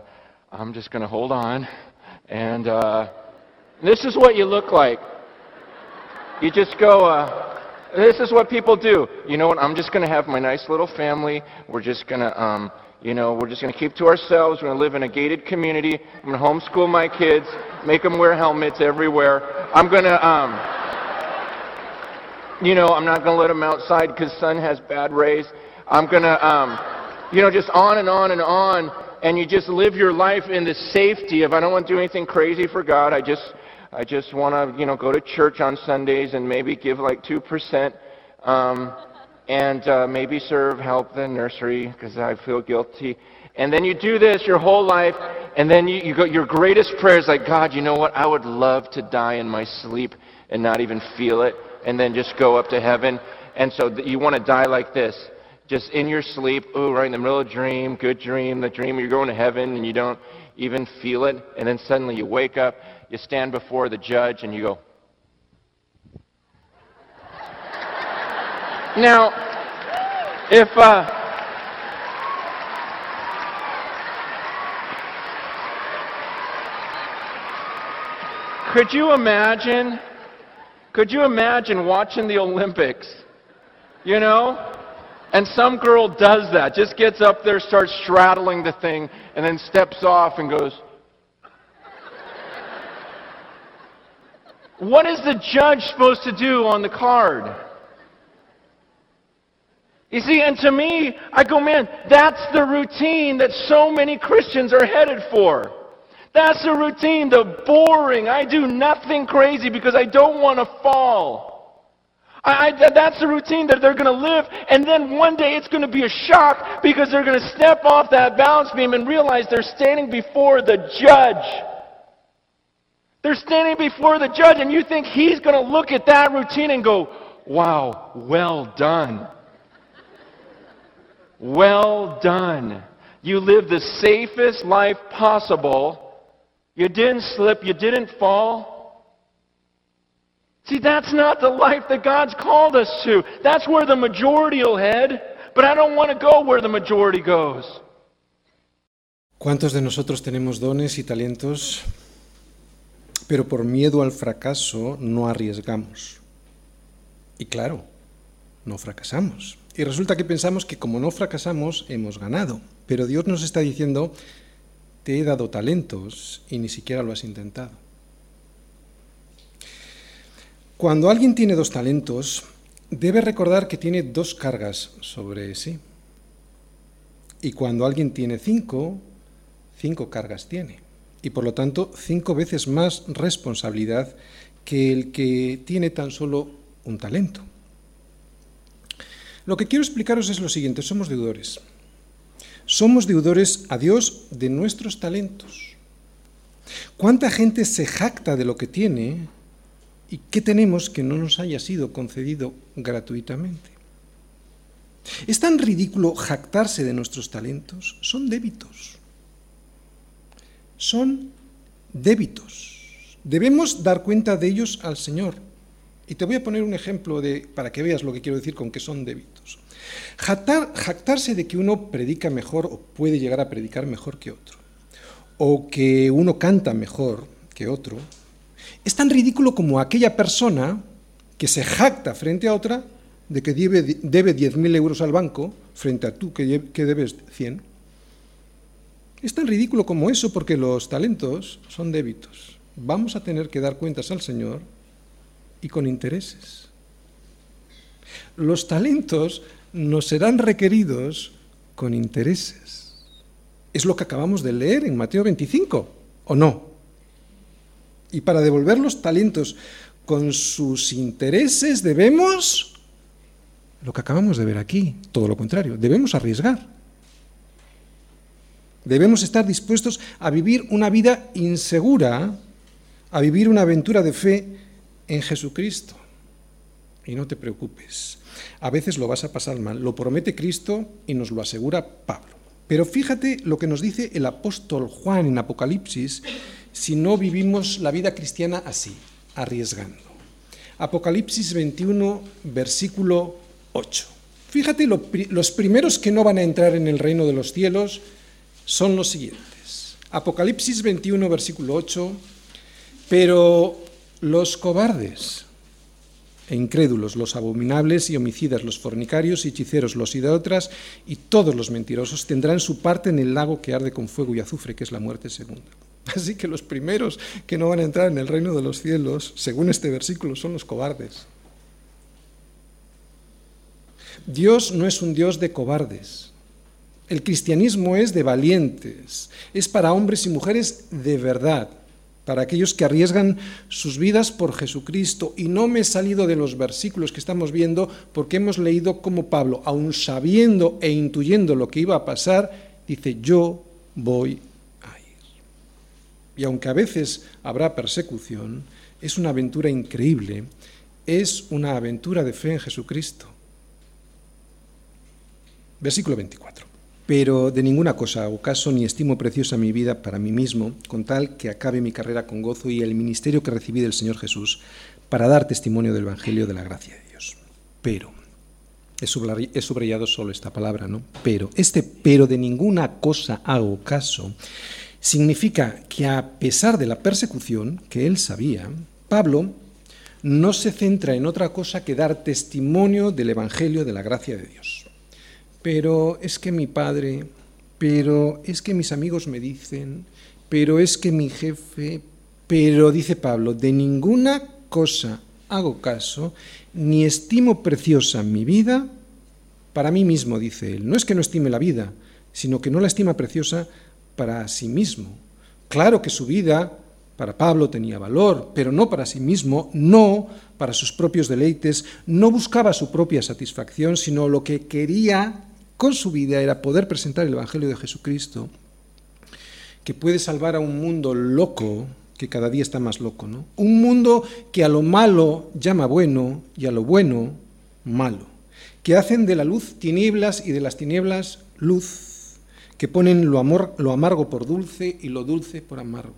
I'm just going to hold on. And uh, this is what you look like. You just go, uh, this is what people do. You know what? I'm just going to have my nice little family. We're just going to, um, you know, we're just going to keep to ourselves. We're going to live in a gated community. I'm going to homeschool my kids, make them wear helmets everywhere. I'm going to, um, you know, I'm not going to let them outside because sun has bad rays. I'm going to, um, you know, just on and on and on. And you just live your life in the safety of, I don't want to do anything crazy for God. I just, I just want to, you know, go to church on Sundays and maybe give like 2%. Um, and uh, maybe serve, help the nursery because I feel guilty. And then you do this your whole life, and then you, you go, your greatest prayer is like, God, you know what? I would love to die in my sleep and not even feel it, and then just go up to heaven. And so th- you want to die like this, just in your sleep, ooh, right in the middle of a dream, good dream, the dream you're going to heaven, and you don't even feel it. And then suddenly you wake up, you stand before the judge, and you go, Now, if uh, could you imagine? Could you imagine watching the Olympics? You know? And some girl does that, just gets up there, starts straddling the thing, and then steps off and goes, What is the judge supposed to do on the card? You see, and to me, I go, man, that's the routine that so many Christians are headed for. That's the routine, the boring, I do nothing crazy because I don't want to fall. I, I, that's the routine that they're going to live, and then one day it's going to be a shock because they're going to step off that balance beam and realize they're standing before the judge. They're standing before the judge, and you think he's going to look at that routine and go, wow, well done. Well done. You lived the safest life possible. You didn't slip, you didn't fall. See, that's not the life that God's called us to. That's where the majority will head, but I don't want to go where the majority goes. ¿Cuántos de nosotros tenemos dones y talentos, pero por miedo al fracaso no arriesgamos? Y claro, no fracasamos. Y resulta que pensamos que como no fracasamos, hemos ganado. Pero Dios nos está diciendo, te he dado talentos y ni siquiera lo has intentado. Cuando alguien tiene dos talentos, debe recordar que tiene dos cargas sobre sí. Y cuando alguien tiene cinco, cinco cargas tiene. Y por lo tanto, cinco veces más responsabilidad que el que tiene tan solo un talento. Lo que quiero explicaros es lo siguiente, somos deudores. Somos deudores a Dios de nuestros talentos. ¿Cuánta gente se jacta de lo que tiene y qué tenemos que no nos haya sido concedido gratuitamente? ¿Es tan ridículo jactarse de nuestros talentos? Son débitos. Son débitos. Debemos dar cuenta de ellos al Señor. Y te voy a poner un ejemplo de, para que veas lo que quiero decir con que son débitos. Jactar, jactarse de que uno predica mejor o puede llegar a predicar mejor que otro, o que uno canta mejor que otro, es tan ridículo como aquella persona que se jacta frente a otra de que debe, debe 10.000 euros al banco frente a tú que, que debes 100. Es tan ridículo como eso porque los talentos son débitos. Vamos a tener que dar cuentas al Señor y con intereses. Los talentos nos serán requeridos con intereses. Es lo que acabamos de leer en Mateo 25, ¿o no? Y para devolver los talentos con sus intereses debemos, lo que acabamos de ver aquí, todo lo contrario, debemos arriesgar. Debemos estar dispuestos a vivir una vida insegura, a vivir una aventura de fe en Jesucristo. Y no te preocupes, a veces lo vas a pasar mal, lo promete Cristo y nos lo asegura Pablo. Pero fíjate lo que nos dice el apóstol Juan en Apocalipsis si no vivimos la vida cristiana así, arriesgando. Apocalipsis 21, versículo 8. Fíjate, lo, los primeros que no van a entrar en el reino de los cielos son los siguientes. Apocalipsis 21, versículo 8. Pero los cobardes e incrédulos, los abominables y homicidas, los fornicarios y hechiceros, los idólatras y todos los mentirosos tendrán su parte en el lago que arde con fuego y azufre, que es la muerte segunda. Así que los primeros que no van a entrar en el reino de los cielos, según este versículo, son los cobardes. Dios no es un Dios de cobardes. El cristianismo es de valientes, es para hombres y mujeres de verdad para aquellos que arriesgan sus vidas por Jesucristo. Y no me he salido de los versículos que estamos viendo porque hemos leído como Pablo, aun sabiendo e intuyendo lo que iba a pasar, dice, yo voy. Y aunque a veces habrá persecución, es una aventura increíble, es una aventura de fe en Jesucristo. Versículo 24. Pero de ninguna cosa hago caso ni estimo preciosa mi vida para mí mismo, con tal que acabe mi carrera con gozo y el ministerio que recibí del Señor Jesús para dar testimonio del Evangelio de la gracia de Dios. Pero, he subrayado solo esta palabra, ¿no? Pero, este pero de ninguna cosa hago caso significa que a pesar de la persecución que él sabía, Pablo no se centra en otra cosa que dar testimonio del Evangelio de la gracia de Dios pero es que mi padre, pero es que mis amigos me dicen, pero es que mi jefe, pero dice Pablo, de ninguna cosa hago caso, ni estimo preciosa mi vida para mí mismo, dice él. No es que no estime la vida, sino que no la estima preciosa para sí mismo. Claro que su vida para Pablo tenía valor, pero no para sí mismo, no para sus propios deleites, no buscaba su propia satisfacción, sino lo que quería con su vida era poder presentar el Evangelio de Jesucristo, que puede salvar a un mundo loco, que cada día está más loco, ¿no? Un mundo que a lo malo llama bueno y a lo bueno malo, que hacen de la luz tinieblas y de las tinieblas luz, que ponen lo, amargo por dulce y lo dulce por amargo.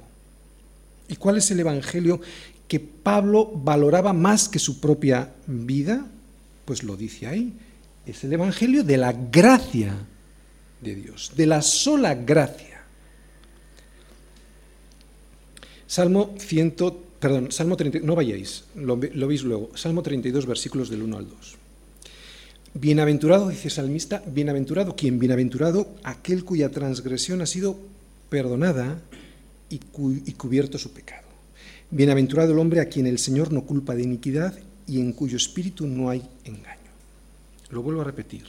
¿Y cuál es el Evangelio que Pablo valoraba más que su propia vida? Pues lo dice ahí, es el Evangelio de la gracia de Dios, de la sola gracia. Salmo 100, perdón, Salmo 30, no vayáis, lo, lo veis luego, Salmo 32, versículos del 1 al 2. Bienaventurado, dice el salmista, bienaventurado, ¿quién? Bienaventurado aquel cuya transgresión ha sido perdonada y, y cubierto su pecado. Bienaventurado el hombre a quien el Señor no culpa de iniquidad y en cuyo espíritu no hay engaño. Lo vuelvo a repetir.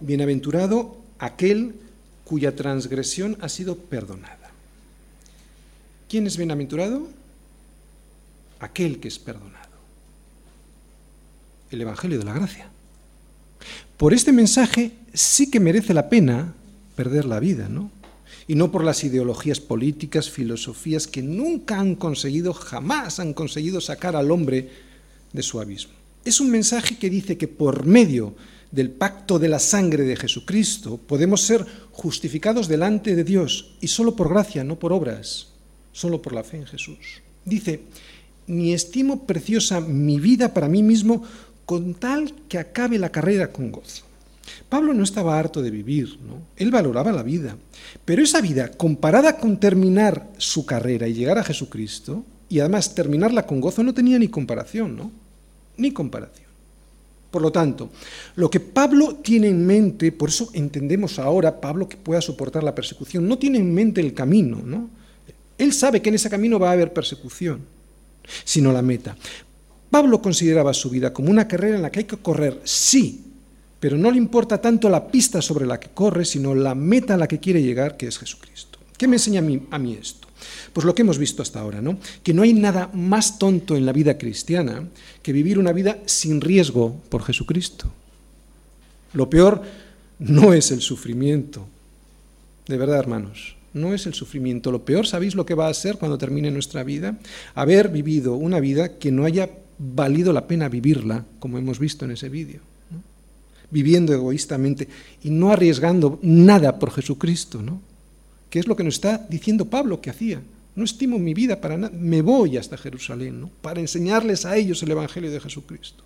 Bienaventurado aquel cuya transgresión ha sido perdonada. ¿Quién es bienaventurado? Aquel que es perdonado. El Evangelio de la Gracia. Por este mensaje sí que merece la pena perder la vida, ¿no? Y no por las ideologías políticas, filosofías que nunca han conseguido, jamás han conseguido sacar al hombre de su abismo. Es un mensaje que dice que por medio del pacto de la sangre de Jesucristo podemos ser justificados delante de Dios y solo por gracia, no por obras, solo por la fe en Jesús. Dice, ni estimo preciosa mi vida para mí mismo con tal que acabe la carrera con gozo. Pablo no estaba harto de vivir, ¿no? él valoraba la vida, pero esa vida, comparada con terminar su carrera y llegar a Jesucristo, y además terminarla con gozo, no tenía ni comparación, ¿no? ni comparación. Por lo tanto, lo que Pablo tiene en mente, por eso entendemos ahora Pablo que pueda soportar la persecución, no tiene en mente el camino, ¿no? Él sabe que en ese camino va a haber persecución, sino la meta. Pablo consideraba su vida como una carrera en la que hay que correr, sí, pero no le importa tanto la pista sobre la que corre, sino la meta a la que quiere llegar, que es Jesucristo. ¿Qué me enseña a mí, a mí esto? Pues lo que hemos visto hasta ahora, ¿no? Que no hay nada más tonto en la vida cristiana que vivir una vida sin riesgo por Jesucristo. Lo peor no es el sufrimiento. De verdad, hermanos, no es el sufrimiento. Lo peor, ¿sabéis lo que va a ser cuando termine nuestra vida? Haber vivido una vida que no haya valido la pena vivirla, como hemos visto en ese vídeo. Viviendo egoístamente y no arriesgando nada por Jesucristo, ¿no? que es lo que nos está diciendo Pablo que hacía. No estimo mi vida para nada, me voy hasta Jerusalén, ¿no? para enseñarles a ellos el Evangelio de Jesucristo.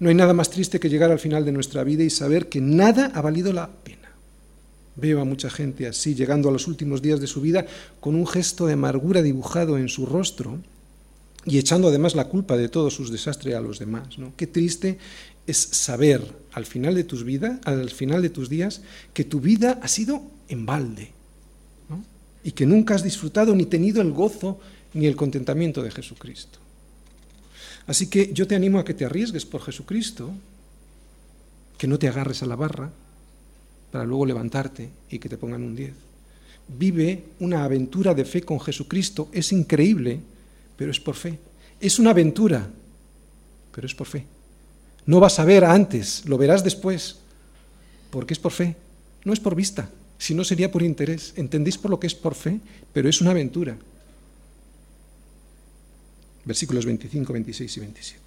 No hay nada más triste que llegar al final de nuestra vida y saber que nada ha valido la pena. Veo a mucha gente así, llegando a los últimos días de su vida con un gesto de amargura dibujado en su rostro y echando además la culpa de todos sus desastres a los demás. ¿no? Qué triste es saber al final de tus vidas, al final de tus días, que tu vida ha sido en balde y que nunca has disfrutado ni tenido el gozo ni el contentamiento de Jesucristo. Así que yo te animo a que te arriesgues por Jesucristo, que no te agarres a la barra para luego levantarte y que te pongan un 10. vive una aventura de fe con Jesucristo. Es increíble, pero es por fe. Es una aventura, pero es por fe. No vas a ver antes, lo verás después, porque es por fe, no es por vista, si no sería por interés. ¿Entendéis por lo que es por fe? Pero es una aventura. Versículos 25, 26 y 27.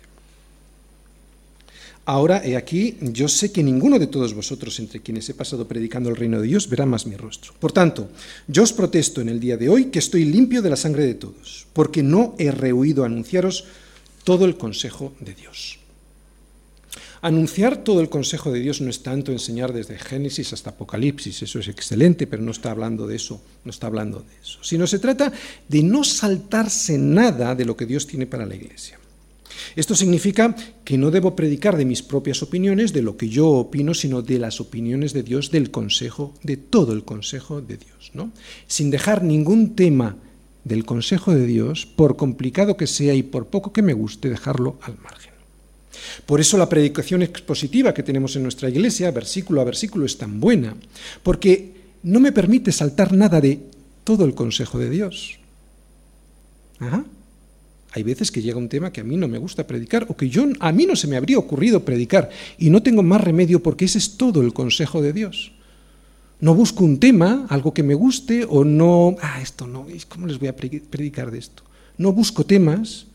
Ahora, he aquí, yo sé que ninguno de todos vosotros entre quienes he pasado predicando el reino de Dios verá más mi rostro. Por tanto, yo os protesto en el día de hoy que estoy limpio de la sangre de todos, porque no he rehuido anunciaros todo el consejo de Dios. Anunciar todo el consejo de Dios no es tanto enseñar desde Génesis hasta Apocalipsis, eso es excelente, pero no está hablando de eso, no está hablando de eso, sino se trata de no saltarse nada de lo que Dios tiene para la iglesia. Esto significa que no debo predicar de mis propias opiniones, de lo que yo opino, sino de las opiniones de Dios, del consejo, de todo el consejo de Dios, ¿no? Sin dejar ningún tema del consejo de Dios, por complicado que sea y por poco que me guste, dejarlo al margen. Por eso la predicación expositiva que tenemos en nuestra iglesia, versículo a versículo, es tan buena, porque no me permite saltar nada de todo el consejo de Dios. Ajá. Hay veces que llega un tema que a mí no me gusta predicar o que yo a mí no se me habría ocurrido predicar y no tengo más remedio porque ese es todo el consejo de Dios. No busco un tema, algo que me guste o no, ah, esto no, ¿cómo les voy a predicar de esto? No busco temas,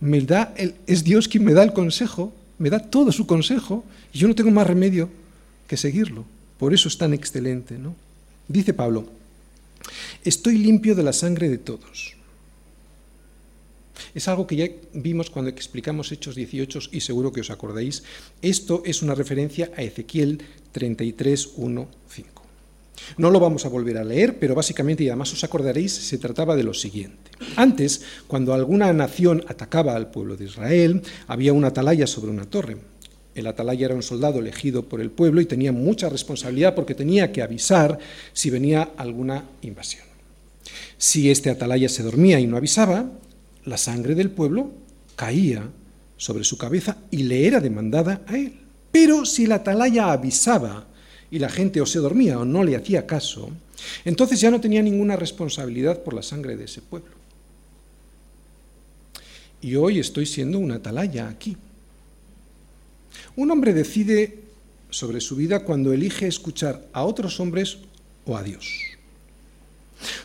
me da es Dios quien me da el consejo, me da todo su consejo y yo no tengo más remedio que seguirlo. Por eso es tan excelente, ¿no? Dice Pablo, estoy limpio de la sangre de todos es algo que ya vimos cuando explicamos Hechos 18 y seguro que os acordáis. Esto es una referencia a Ezequiel 33, 1, 5. No lo vamos a volver a leer, pero básicamente, y además os acordaréis, se trataba de lo siguiente. Antes, cuando alguna nación atacaba al pueblo de Israel, había una atalaya sobre una torre. El atalaya era un soldado elegido por el pueblo y tenía mucha responsabilidad porque tenía que avisar si venía alguna invasión. Si este atalaya se dormía y no avisaba, la sangre del pueblo caía sobre su cabeza y le era demandada a él. Pero si la atalaya avisaba y la gente o se dormía o no le hacía caso, entonces ya no tenía ninguna responsabilidad por la sangre de ese pueblo. Y hoy estoy siendo una atalaya aquí. Un hombre decide sobre su vida cuando elige escuchar a otros hombres o a Dios.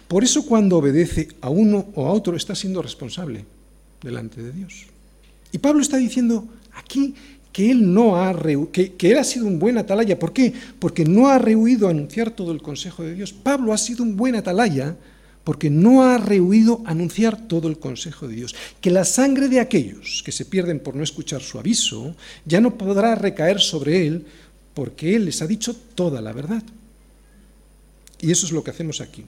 Por eso cuando obedece a uno o a otro está siendo responsable delante de Dios. Y Pablo está diciendo aquí que él no ha que, que, él ha sido un buen atalaya. ¿Por qué? Porque no ha rehuido a anunciar todo el consejo de Dios. Pablo ha sido un buen atalaya porque no ha rehuido a anunciar todo el consejo de Dios. Que la sangre de aquellos que se pierden por no escuchar su aviso ya no podrá recaer sobre él porque él les ha dicho toda la verdad. Y eso es lo que hacemos aquí.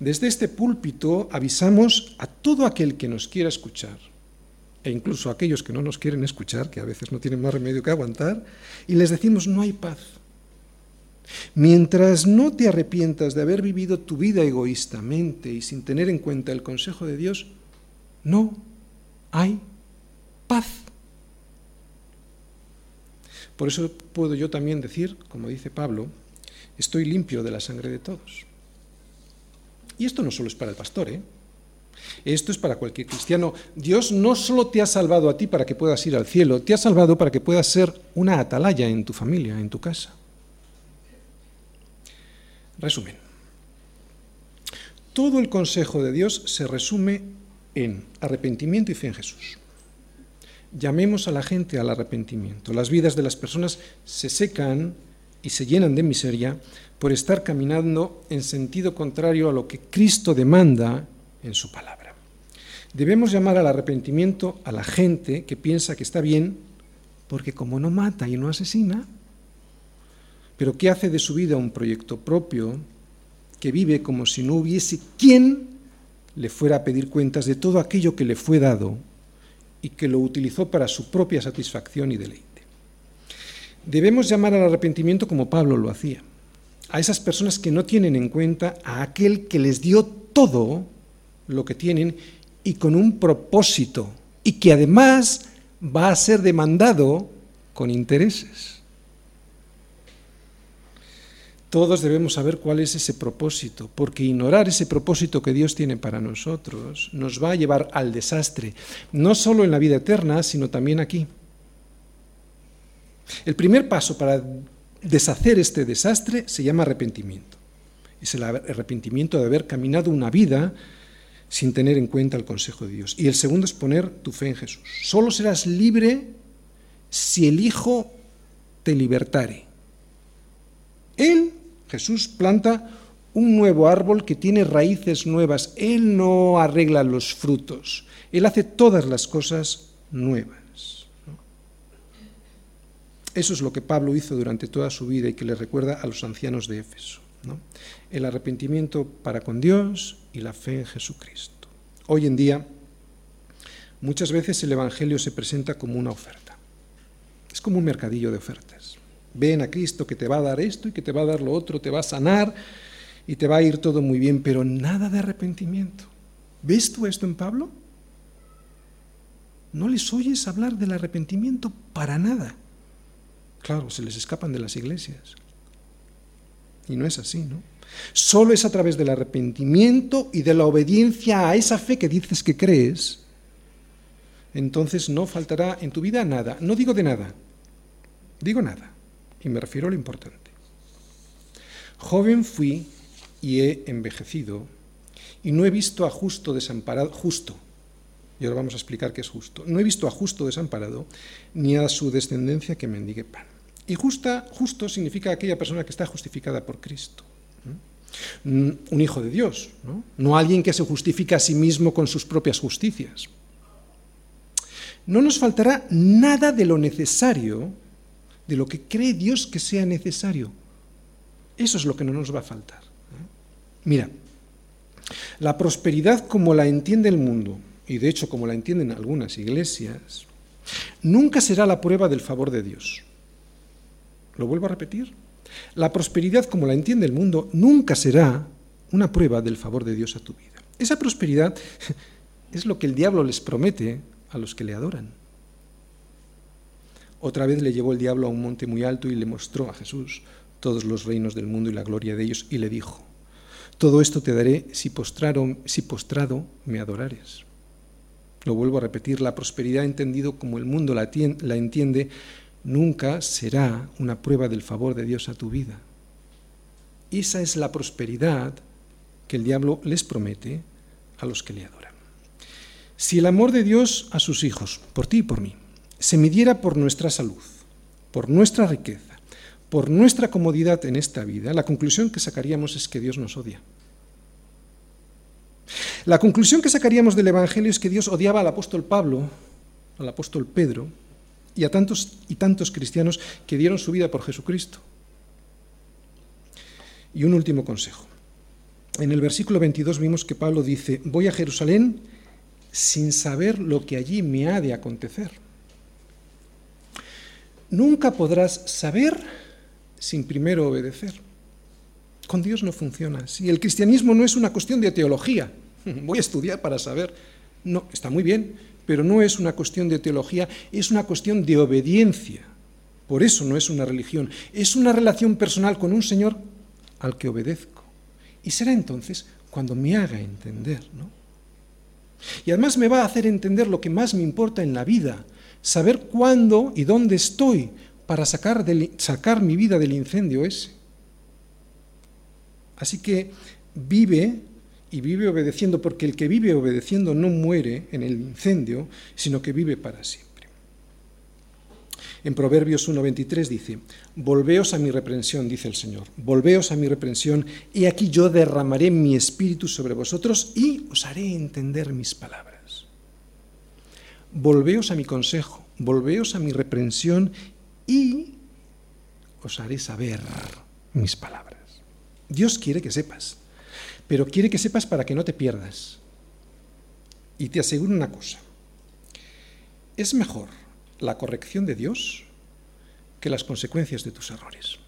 Desde este púlpito avisamos a todo aquel que nos quiera escuchar, e incluso a aquellos que no nos quieren escuchar, que a veces no tienen más remedio que aguantar, y les decimos, no hay paz. Mientras no te arrepientas de haber vivido tu vida egoístamente y sin tener en cuenta el consejo de Dios, no hay paz. Por eso puedo yo también decir, como dice Pablo, estoy limpio de la sangre de todos. Y esto no solo es para el pastor, ¿eh? Esto es para cualquier cristiano. Dios no solo te ha salvado a ti para que puedas ir al cielo, te ha salvado para que puedas ser una atalaya en tu familia, en tu casa. Resumen. Todo el consejo de Dios se resume en arrepentimiento y fe en Jesús. Llamemos a la gente al arrepentimiento. Las vidas de las personas se secan y se llenan de miseria por estar caminando en sentido contrario a lo que Cristo demanda en su palabra. Debemos llamar al arrepentimiento a la gente que piensa que está bien, porque como no mata y no asesina, pero que hace de su vida un proyecto propio, que vive como si no hubiese quien le fuera a pedir cuentas de todo aquello que le fue dado y que lo utilizó para su propia satisfacción y deleite. Debemos llamar al arrepentimiento como Pablo lo hacía a esas personas que no tienen en cuenta a aquel que les dio todo lo que tienen y con un propósito y que además va a ser demandado con intereses. Todos debemos saber cuál es ese propósito, porque ignorar ese propósito que Dios tiene para nosotros nos va a llevar al desastre, no solo en la vida eterna, sino también aquí. El primer paso para deshacer este desastre se llama arrepentimiento. Es el arrepentimiento de haber caminado una vida sin tener en cuenta el consejo de Dios. Y el segundo es poner tu fe en Jesús. Solo serás libre si el Hijo te libertare. Él, Jesús, planta un nuevo árbol que tiene raíces nuevas. Él no arregla los frutos. Él hace todas las cosas nuevas. Eso es lo que Pablo hizo durante toda su vida y que le recuerda a los ancianos de Éfeso. El arrepentimiento para con Dios y la fe en Jesucristo. Hoy en día, muchas veces el Evangelio se presenta como una oferta. Es como un mercadillo de ofertas. Ven a Cristo que te va a dar esto y que te va a dar lo otro, te va a sanar y te va a ir todo muy bien, pero nada de arrepentimiento. ¿Ves tú esto en Pablo? No les oyes hablar del arrepentimiento para nada. Claro, se les escapan de las iglesias. Y no es así, ¿no? Solo es a través del arrepentimiento y de la obediencia a esa fe que dices que crees, entonces no faltará en tu vida nada. No digo de nada, digo nada. Y me refiero a lo importante. Joven fui y he envejecido y no he visto a justo desamparado, justo, y ahora vamos a explicar qué es justo, no he visto a justo desamparado ni a su descendencia que mendigue pan. Y justa, justo significa aquella persona que está justificada por Cristo. Un hijo de Dios, ¿no? no alguien que se justifica a sí mismo con sus propias justicias. No nos faltará nada de lo necesario, de lo que cree Dios que sea necesario. Eso es lo que no nos va a faltar. Mira, la prosperidad como la entiende el mundo, y de hecho como la entienden algunas iglesias, nunca será la prueba del favor de Dios. Lo vuelvo a repetir. La prosperidad, como la entiende el mundo, nunca será una prueba del favor de Dios a tu vida. Esa prosperidad es lo que el diablo les promete a los que le adoran. Otra vez le llevó el diablo a un monte muy alto y le mostró a Jesús todos los reinos del mundo y la gloria de ellos y le dijo, todo esto te daré si, postrado, me adorares. Lo vuelvo a repetir, la prosperidad entendido como el mundo la, la entiende nunca será una prueba del favor de Dios a tu vida. Esa es la prosperidad que el diablo les promete a los que le adoran. Si el amor de Dios a sus hijos, por ti y por mí, se midiera por nuestra salud, por nuestra riqueza, por nuestra comodidad en esta vida, la conclusión que sacaríamos es que Dios nos odia. La conclusión que sacaríamos del Evangelio es que Dios odiaba al apóstol Pablo, al apóstol Pedro, y a tantos y tantos cristianos que dieron su vida por Jesucristo. Y un último consejo. En el versículo 22 vimos que Pablo dice, voy a Jerusalén sin saber lo que allí me ha de acontecer. Nunca podrás saber sin primero obedecer. Con Dios no funciona así. El cristianismo no es una cuestión de teología. Voy a estudiar para saber. No, está muy bien, pero no es una cuestión de teología, es una cuestión de obediencia. Por eso no es una religión, es una relación personal con un Señor al que obedezco. Y será entonces cuando me haga entender, ¿no? Y además me va a hacer entender lo que más me importa en la vida, saber cuándo y dónde estoy para sacar, sacar mi vida del incendio ese. Así que vive y vive obedeciendo, porque el que vive obedeciendo no muere en el incendio, sino que vive para siempre. En Proverbios 1.23 dice, Volveos a mi reprensión, dice el Señor, volveos a mi reprensión, y aquí yo derramaré mi espíritu sobre vosotros y os haré entender mis palabras. Volveos a mi consejo, volveos a mi reprensión y os haré saber mis palabras. Dios quiere que sepas pero quiere que sepas para que no te pierdas. Y te aseguro una cosa, es mejor la corrección de Dios que las consecuencias de tus errores.